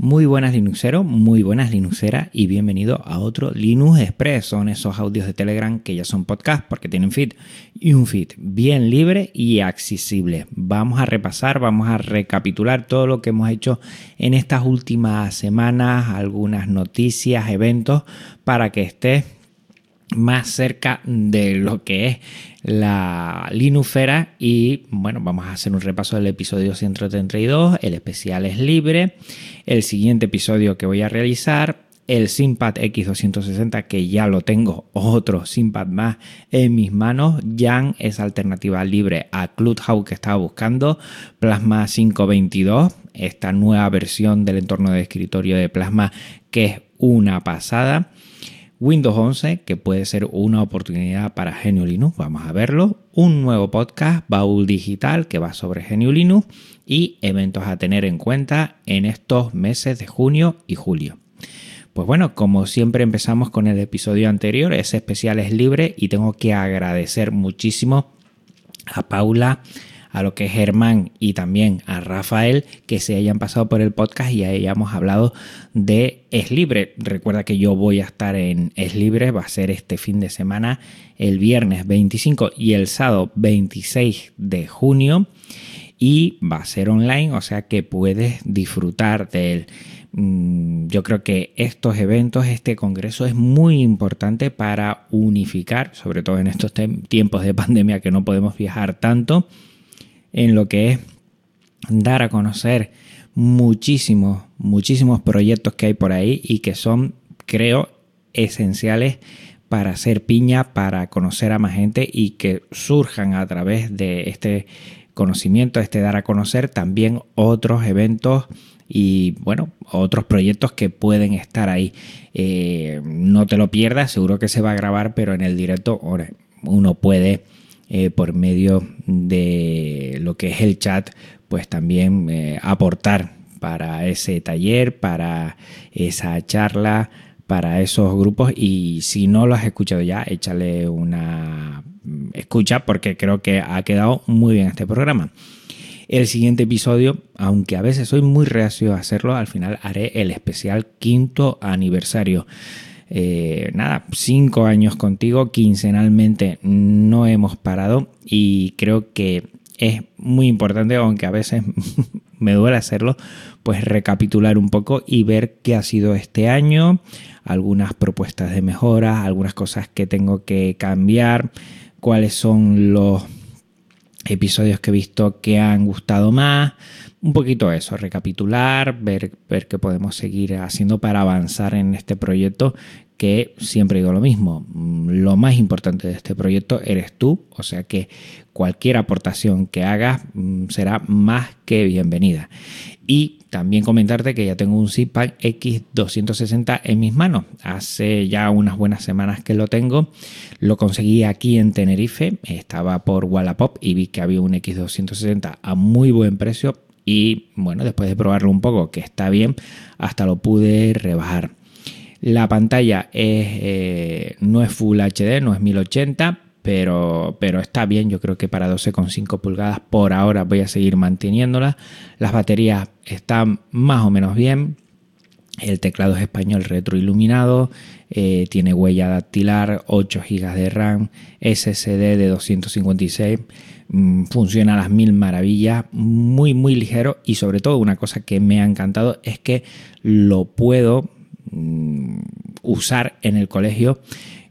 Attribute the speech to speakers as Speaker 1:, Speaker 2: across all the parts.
Speaker 1: Muy buenas Linuxero, muy buenas Linuxera y bienvenido a otro Linux Express. Son esos audios de Telegram que ya son podcast porque tienen feed y un feed bien libre y accesible. Vamos a repasar, vamos a recapitular todo lo que hemos hecho en estas últimas semanas, algunas noticias, eventos para que estés más cerca de lo que es la Linufera y bueno, vamos a hacer un repaso del episodio 132, el especial es libre, el siguiente episodio que voy a realizar, el Simpad X260 que ya lo tengo, otro Simpad más en mis manos, Jan es alternativa libre a Clubhouse que estaba buscando, Plasma 522, esta nueva versión del entorno de escritorio de Plasma que es una pasada. Windows 11, que puede ser una oportunidad para Genio Linux, vamos a verlo. Un nuevo podcast, Baúl Digital, que va sobre Genio Linux y eventos a tener en cuenta en estos meses de junio y julio. Pues bueno, como siempre empezamos con el episodio anterior, ese especial es libre y tengo que agradecer muchísimo a Paula, a lo que es Germán y también a Rafael que se hayan pasado por el podcast y hayamos hablado de Es Libre. Recuerda que yo voy a estar en Es Libre, va a ser este fin de semana, el viernes 25 y el sábado 26 de junio y va a ser online, o sea que puedes disfrutar de él. Mm, yo creo que estos eventos, este congreso es muy importante para unificar, sobre todo en estos tiempos de pandemia que no podemos viajar tanto, en lo que es dar a conocer muchísimos, muchísimos proyectos que hay por ahí y que son, creo, esenciales para hacer piña, para conocer a más gente y que surjan a través de este conocimiento, este dar a conocer también otros eventos y bueno, otros proyectos que pueden estar ahí. Eh, no te lo pierdas, seguro que se va a grabar, pero en el directo uno puede eh, por medio de lo que es el chat, pues también eh, aportar para ese taller, para esa charla, para esos grupos y si no lo has escuchado ya, échale una escucha porque creo que ha quedado muy bien este programa. El siguiente episodio, aunque a veces soy muy reacio a hacerlo, al final haré el especial quinto aniversario. Eh, nada, cinco años contigo, quincenalmente no hemos parado y creo que es muy importante, aunque a veces me duele hacerlo, pues recapitular un poco y ver qué ha sido este año, algunas propuestas de mejora, algunas cosas que tengo que cambiar, cuáles son los episodios que he visto que han gustado más, un poquito eso, recapitular, ver, ver qué podemos seguir haciendo para avanzar en este proyecto que siempre digo lo mismo, mm, lo más importante de este proyecto eres tú, o sea que cualquier aportación que hagas mm, será más que bienvenida. Y también comentarte que ya tengo un ZIPAC X260 en mis manos. Hace ya unas buenas semanas que lo tengo. Lo conseguí aquí en Tenerife. Estaba por Wallapop y vi que había un X260 a muy buen precio y bueno, después de probarlo un poco, que está bien, hasta lo pude rebajar. La pantalla eh, no es Full HD, no es 1080, pero, pero está bien. Yo creo que para 12,5 pulgadas por ahora voy a seguir manteniéndola. Las baterías están más o menos bien. El teclado es español retroiluminado, eh, tiene huella dactilar, 8 GB de RAM, SSD de 256, mm, funciona a las mil maravillas, muy muy ligero y sobre todo una cosa que me ha encantado es que lo puedo mm, usar en el colegio.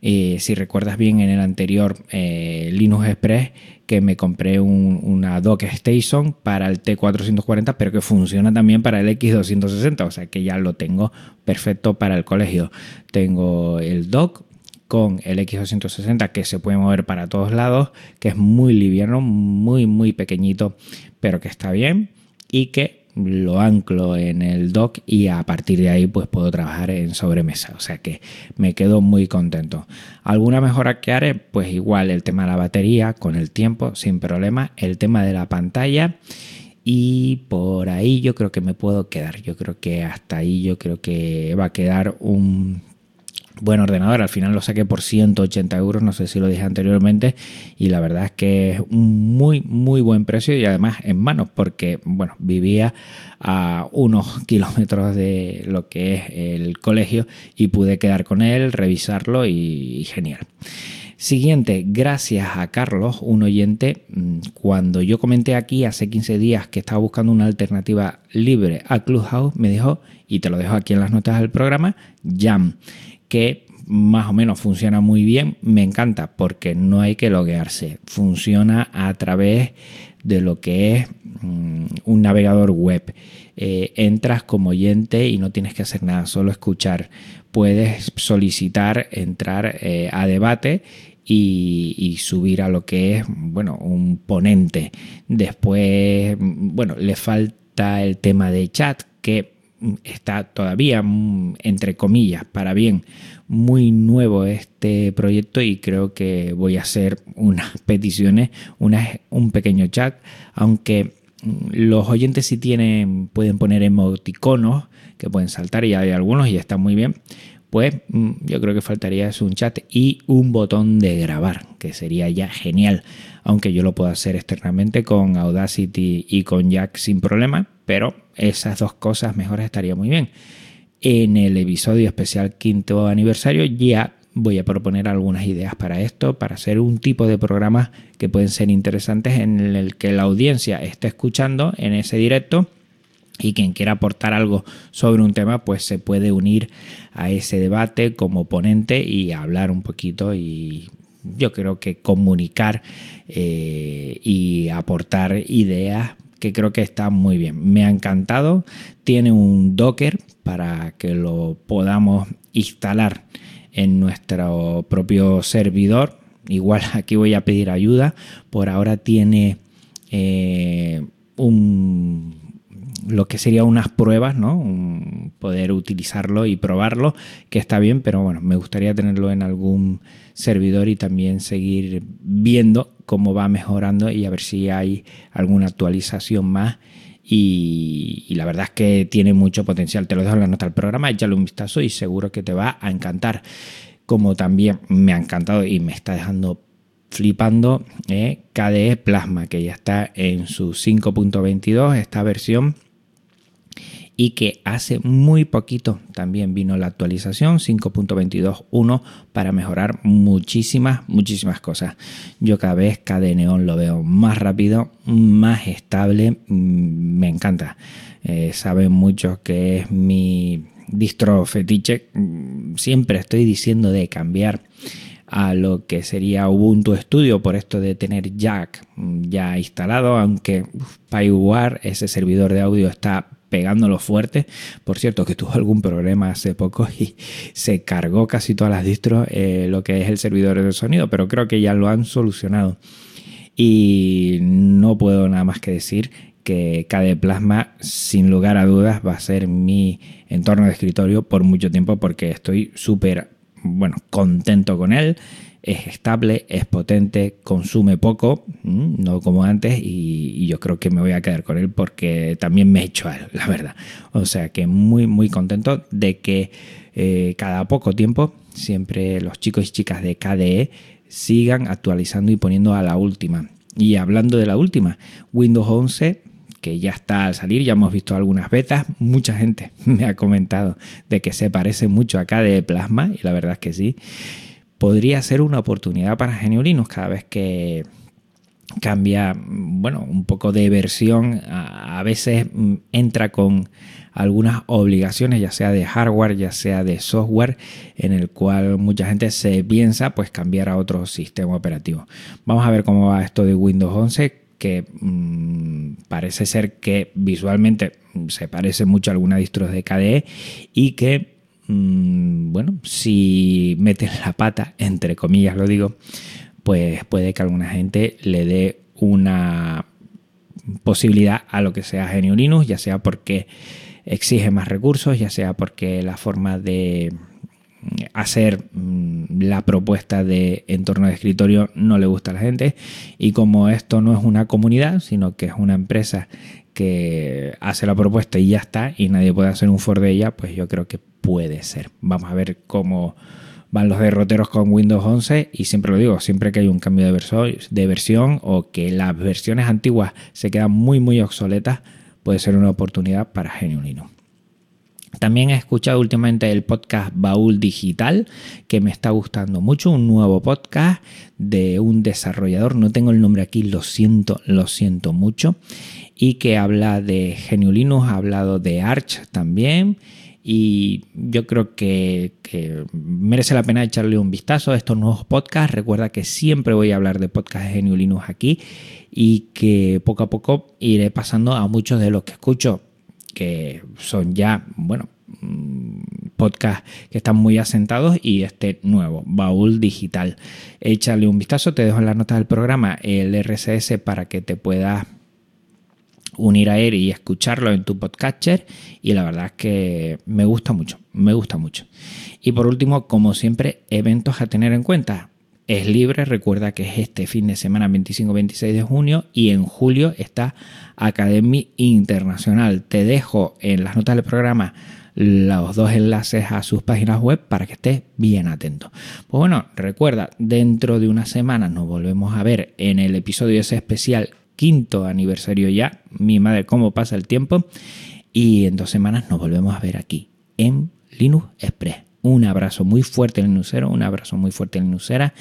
Speaker 1: Si recuerdas bien en el anterior eh, Linux Express que me compré una dock station para el T440, pero que funciona también para el X260, o sea que ya lo tengo perfecto para el colegio. Tengo el dock con el X260 que se puede mover para todos lados, que es muy liviano, muy muy pequeñito, pero que está bien y que lo anclo en el dock y a partir de ahí pues puedo trabajar en sobremesa. O sea que me quedo muy contento. ¿Alguna mejora que haré? Pues igual el tema de la batería con el tiempo, sin problema. El tema de la pantalla. Y por ahí yo creo que me puedo quedar. Yo creo que hasta ahí yo creo que va a quedar un, buen ordenador. Al final lo saqué por 180 euros, no sé si lo dije anteriormente, y la verdad es que es un muy, muy buen precio y además en manos, porque, bueno, vivía a unos kilómetros de lo que es el colegio y pude quedar con él, revisarlo y, genial. Siguiente, gracias a Carlos, un oyente, mm, cuando yo comenté aquí hace 15 días que estaba buscando una alternativa libre a Clubhouse, me dijo, y te lo dejo aquí en las notas del programa, Jam que más o menos funciona muy bien. Me encanta porque no hay que loguearse. Funciona a través de lo que es mm, un navegador web. Eh, entras como oyente y no tienes que hacer nada, solo escuchar. Puedes solicitar entrar eh, a debate y, y, subir a lo que es, bueno, un ponente. Después, mm, bueno, le falta el tema de chat que está todavía, mm, entre comillas, para bien, muy nuevo este proyecto y creo que voy a hacer unas peticiones, un pequeño chat, aunque mm, los oyentes si tienen, pueden poner emoticonos que pueden saltar y hay algunos y está muy bien. Pues mm, yo creo que faltaría es un chat y un botón de grabar, que sería ya genial. Aunque yo lo puedo hacer externamente con Audacity y con Jack sin problema, pero esas dos cosas mejor estaría muy bien. En el episodio especial quinto aniversario ya voy a proponer algunas ideas para esto, para hacer un tipo de programas que pueden ser interesantes en el que la audiencia esté escuchando en ese directo y quien quiera aportar algo sobre un tema pues se puede unir a ese debate como ponente y hablar un poquito y yo creo que comunicar eh, y aportar ideas que creo que está muy bien. Me ha encantado. Tiene un Docker para que lo podamos instalar en nuestro propio servidor. Igual aquí voy a pedir ayuda. Por ahora tiene eh, un lo que sería unas pruebas, ¿no? poder utilizarlo y probarlo, que está bien, pero bueno, me gustaría tenerlo en algún servidor y también seguir viendo cómo va mejorando y a ver si hay alguna actualización más. Y, la verdad es que tiene mucho potencial. Te lo dejo en la nota del programa, échale un vistazo y seguro que te va a encantar. Como también me ha encantado y me está dejando flipando eh, KDE Plasma, que ya está en su 5.22, esta versión y que hace muy poquito también vino la actualización 5.22.1 para mejorar muchísimas, muchísimas cosas. Yo cada vez KDE Neon lo veo más rápido, más estable, mm, me encanta. Eh, saben muchos que es mi distro fetiche, mm, siempre estoy diciendo de cambiar a lo que sería Ubuntu Studio por esto de tener Jack mm, ya instalado, aunque PyWare, ese servidor de audio está pegándolo fuerte. Por cierto, que tuvo algún problema hace poco y se cargó casi todas las distros eh, lo que es el servidor de sonido, pero creo que ya lo han solucionado. Y no puedo nada más que decir que KDE Plasma, sin lugar a dudas, va a ser mi entorno de escritorio por mucho tiempo porque estoy súper, bueno, contento con él es estable, es potente, consume poco, no como antes, y, yo creo que me voy a quedar con él porque también me he hecho a la verdad. O sea que muy, muy contento de que eh, cada poco tiempo siempre los chicos y chicas de KDE sigan actualizando y poniendo a la última. Y hablando de la última, Windows 11 que ya está al salir, ya hemos visto algunas betas, mucha gente me ha comentado de que se parece mucho a KDE Plasma y la verdad es que sí podría ser una oportunidad para Geniolinos cada vez que cambia, bueno, un poco de versión, a, veces mm, entra con algunas obligaciones, ya sea de hardware, ya sea de software, en el cual mucha gente se piensa pues cambiar a otro sistema operativo. Vamos a ver cómo va esto de Windows 11, que mm, parece ser que visualmente se parece mucho a alguna distro de KDE y que Mm, bueno, si meten la pata, entre comillas lo digo, pues puede que alguna gente le dé una posibilidad a lo que sea Genio Linux, ya sea porque exige más recursos, ya sea porque la forma de hacer mm, la propuesta de entorno de escritorio no le gusta a la gente. Y como esto no es una comunidad sino que es una empresa que hace la propuesta y ya está y nadie puede hacer un for de ella pues yo creo que puede ser. Vamos a ver cómo van los derroteros con Windows 11 y siempre lo digo, siempre que hay un cambio de, de versión o que las versiones antiguas se quedan muy muy obsoletas, puede ser una oportunidad para Genio Linux. También he escuchado últimamente el podcast Baúl Digital, que me está gustando mucho, un nuevo podcast de un desarrollador, no tengo el nombre aquí, lo siento, lo siento mucho, y que habla de Genio Linux, ha hablado de Arch también, y yo creo que, merece la pena echarle un vistazo a estos nuevos podcasts. Recuerda que siempre voy a hablar de podcasts de Genio Linux aquí y que poco a poco iré pasando a muchos de los que escucho que son ya, bueno, mm, podcasts que están muy asentados y este nuevo, Baúl Digital. Échale un vistazo, te dejo en las notas del programa el RSS para que te puedas unir a él y escucharlo en tu podcatcher y la verdad es que me gusta mucho, me gusta mucho. Y por último, como siempre, eventos a tener en cuenta es libre. Recuerda que es este fin de semana 25-26 de junio y en julio está Academy Internacional. Te dejo en las notas del programa los dos enlaces a sus páginas web para que estés bien atento. Pues bueno, recuerda, dentro de una semana nos volvemos a ver en el episodio ese especial quinto aniversario ya, mi madre, cómo pasa el tiempo. Y en dos semanas nos volvemos a ver aquí en Linux Express. Un abrazo muy fuerte Linuxero, un abrazo muy fuerte Linuxera.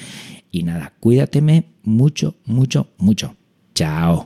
Speaker 1: Y nada, cuídateme mucho, mucho, mucho. Chao.